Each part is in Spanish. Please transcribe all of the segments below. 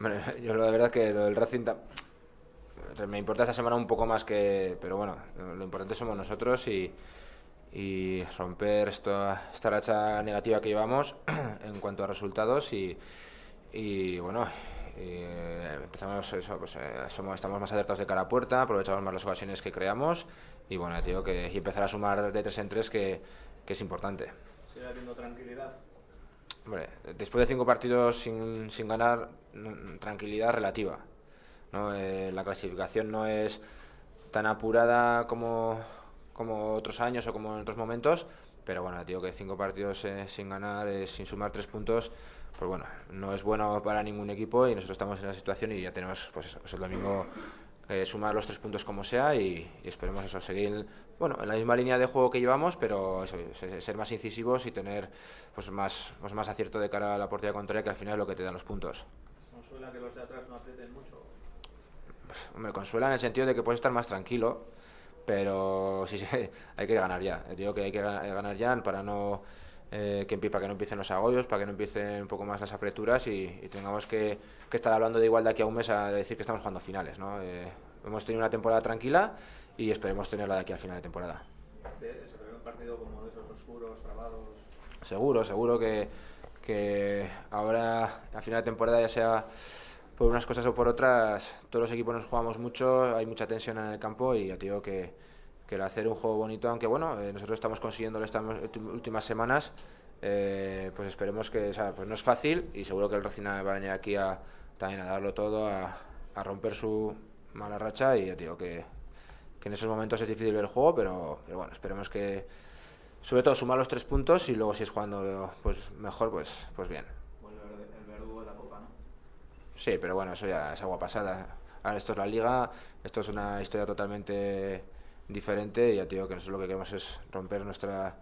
Bueno, yo la verdad que lo del Racing me importa esta semana un poco más que, pero bueno, lo importante somos nosotros y, y romper esta, esta racha negativa que llevamos en cuanto a resultados y, y bueno, y, eh, empezamos eso, pues, eh, somos, estamos más alertados de cara a puerta, aprovechamos más las ocasiones que creamos y bueno, digo que empezar a sumar de tres en tres que, que es importante. ¿Sigue habiendo tranquilidad? Hombre, después de cinco partidos sin, sin ganar, mm, tranquilidad relativa. ¿no? Eh, la clasificación no es tan apurada como, como otros años o como en otros momentos, pero bueno, digo que cinco partidos eh, sin ganar, eh, sin sumar tres puntos, pues bueno, no es bueno para ningún equipo y nosotros estamos en la situación y ya tenemos pues, pues el domingo eh, sumar los tres puntos como sea y, y esperemos eso, seguir bueno, en la misma línea de juego que llevamos, pero eso, se- ser más incisivos y tener pues más, pues más acierto de cara a la portería contraria, que al final es lo que te dan los puntos. ¿Consuela que los de atrás no aprieten mucho? Me consuela en el sentido de que puedes estar más tranquilo, pero sí, sí, hay que ganar ya. Digo que hay que ga- ganar ya para no eh, que, para que no empiecen los agobios, para que no empiecen un poco más las apreturas y, y tengamos que, que estar hablando de igual de aquí a un mes a decir que estamos jugando finales. ¿no? Eh, hemos tenido una temporada tranquila y esperemos tenerla de aquí al final de temporada. ¿Se se ve un partido como de esos oscuros, trabados? Seguro, seguro que, que ahora, a final de temporada, ya sea por unas cosas o por otras, todos los equipos nos jugamos mucho, hay mucha tensión en el campo y ya te digo que, que el hacer un juego bonito, aunque bueno, eh, nosotros estamos consiguiendo estas últimas semanas, eh, pues esperemos que, o sea, pues no es fácil y seguro que el Racing va a venir aquí a, también a darlo todo, a, a romper su mala racha y ya digo que, que en esos momentos es difícil ver el juego, pero, pero bueno, esperemos que, sobre todo sumar los tres puntos y luego si es jugando pues mejor pues pues bien Vuelve el verdugo de la Copa, ¿no? sí pero bueno eso ya es agua pasada ahora esto es la liga esto es una historia totalmente diferente y ya te digo que nosotros lo que queremos es romper nuestra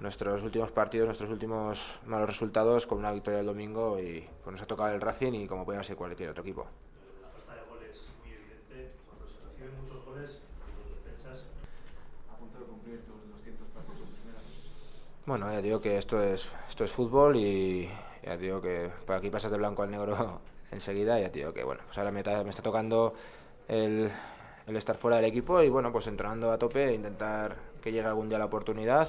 nuestros últimos partidos nuestros últimos malos resultados con una victoria el domingo y pues nos ha tocado el Racing y como puede ser cualquier otro equipo La falta de goles es muy evidente. Cuando se reciben muchos goles, los defensas A punto de cumplir tus 200 partidos en primera. Bueno, ya digo que esto es, esto es fútbol y ya digo que por aquí pasas de blanco al negro enseguida y ya digo que bueno, pues ahora me, me está tocando el, el estar fuera del equipo y bueno, pues entrenando a tope e intentar que llegue algún día la oportunidad,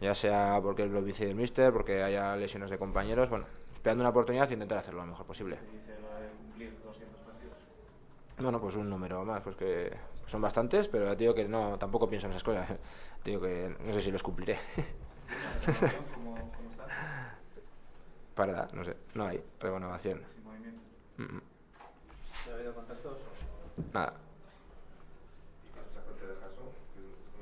ya sea porque lo dice el míster, porque haya lesiones de compañeros, bueno, esperando una oportunidad e intentar hacerlo lo mejor posible. ¿Te dice lo de cumplir 200 partidos? Bueno, pues un número más, pues que son bastantes, pero digo que no, tampoco pienso en esas cosas, digo que no sé si los cumpliré. ¿La renovación cómo, cómo no sé, no hay renovación. ¿Sin movimiento? Mm, mm. ¿Ha habido contactos? Nada.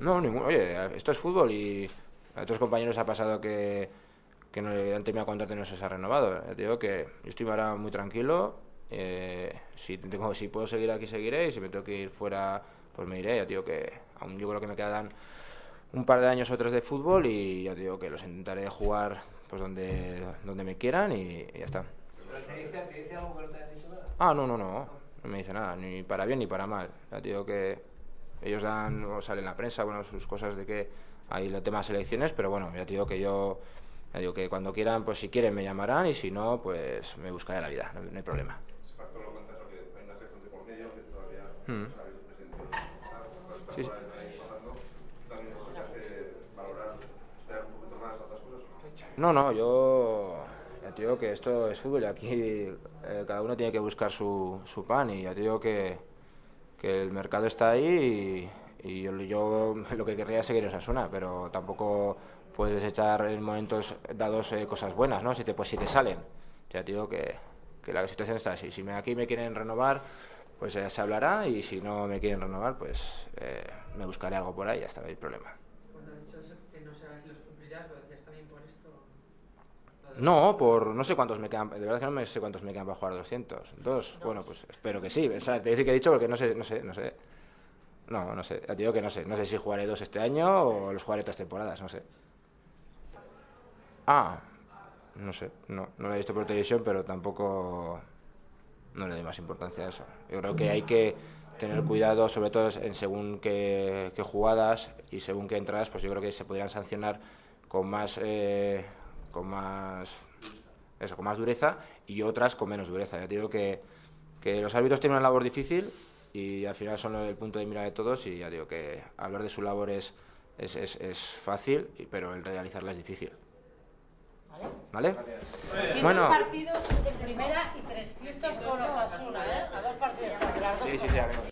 No, ningún. Oye, esto es fútbol y a otros compañeros ha pasado que, que no, han terminado contrato y no se les ha renovado. Ya te digo que yo estoy ahora muy tranquilo. eh, si, tengo, si puedo seguir aquí, seguiré. Y si me tengo que ir fuera, pues me iré. Ya te digo que aún yo creo que me quedan un par de años o tres de fútbol y ya te digo que los intentaré jugar pues donde, donde me quieran y, y ya está. ¿Pero te dice, te dice algo que no te haya dicho nada? Ah, no, no, no. No me dice nada, ni para bien ni para mal. Ya te digo que ellos dan, o sale en la prensa, bueno, sus cosas de que hay el tema de selecciones, pero bueno, ya te digo que yo, ya digo que cuando quieran, pues si quieren me llamarán y si no, pues me buscaré la vida, no, no hay problema. Mm. Sí, sí. No, no, yo ya te digo que esto es fútbol y aquí eh, cada uno tiene que buscar su, su pan y ya te digo que, que el mercado está ahí y, y yo, yo lo que querría es seguir en Osasuna, pero tampoco puedes echar en momentos dados eh, cosas buenas, ¿no? Si te, pues si te salen. Ya digo que, que la situación está así. Si me, aquí me quieren renovar, pues ya se hablará y si no me quieren renovar, pues eh, me buscaré algo por ahí está, no hay problema. Cuando has dicho eso, que no sabes si los cumplirás, lo decías también por esto. No, por no sé cuántos me quedan. De verdad que no me sé cuántos me quedan para jugar 200. ¿Dos? Bueno, pues espero que sí. O sea, te dice que he dicho porque no sé, no sé, no sé. No, no sé. Te digo que no sé. No sé si jugaré dos este año o los jugaré todas temporadas, no sé. Ah, no sé. No, no lo he visto por televisión, pero tampoco. No le doy más importancia a eso. Yo creo que hay que tener cuidado, sobre todo en según qué, qué jugadas y según qué entradas, pues yo creo que se podrían sancionar con más. eh, con más eso, con más dureza y otras con menos dureza. Ya te digo que, que los árbitros tienen una labor difícil y al final son el punto de mira de todos y ya digo que hablar de su labor es, es, es, es fácil, pero el realizarla es difícil. ¿Vale? 100 Bueno. partidos en primera y 300 con los Asuna, ¿eh? A dos partidos. Las dos Sí, sí, cosas. sí, a ver.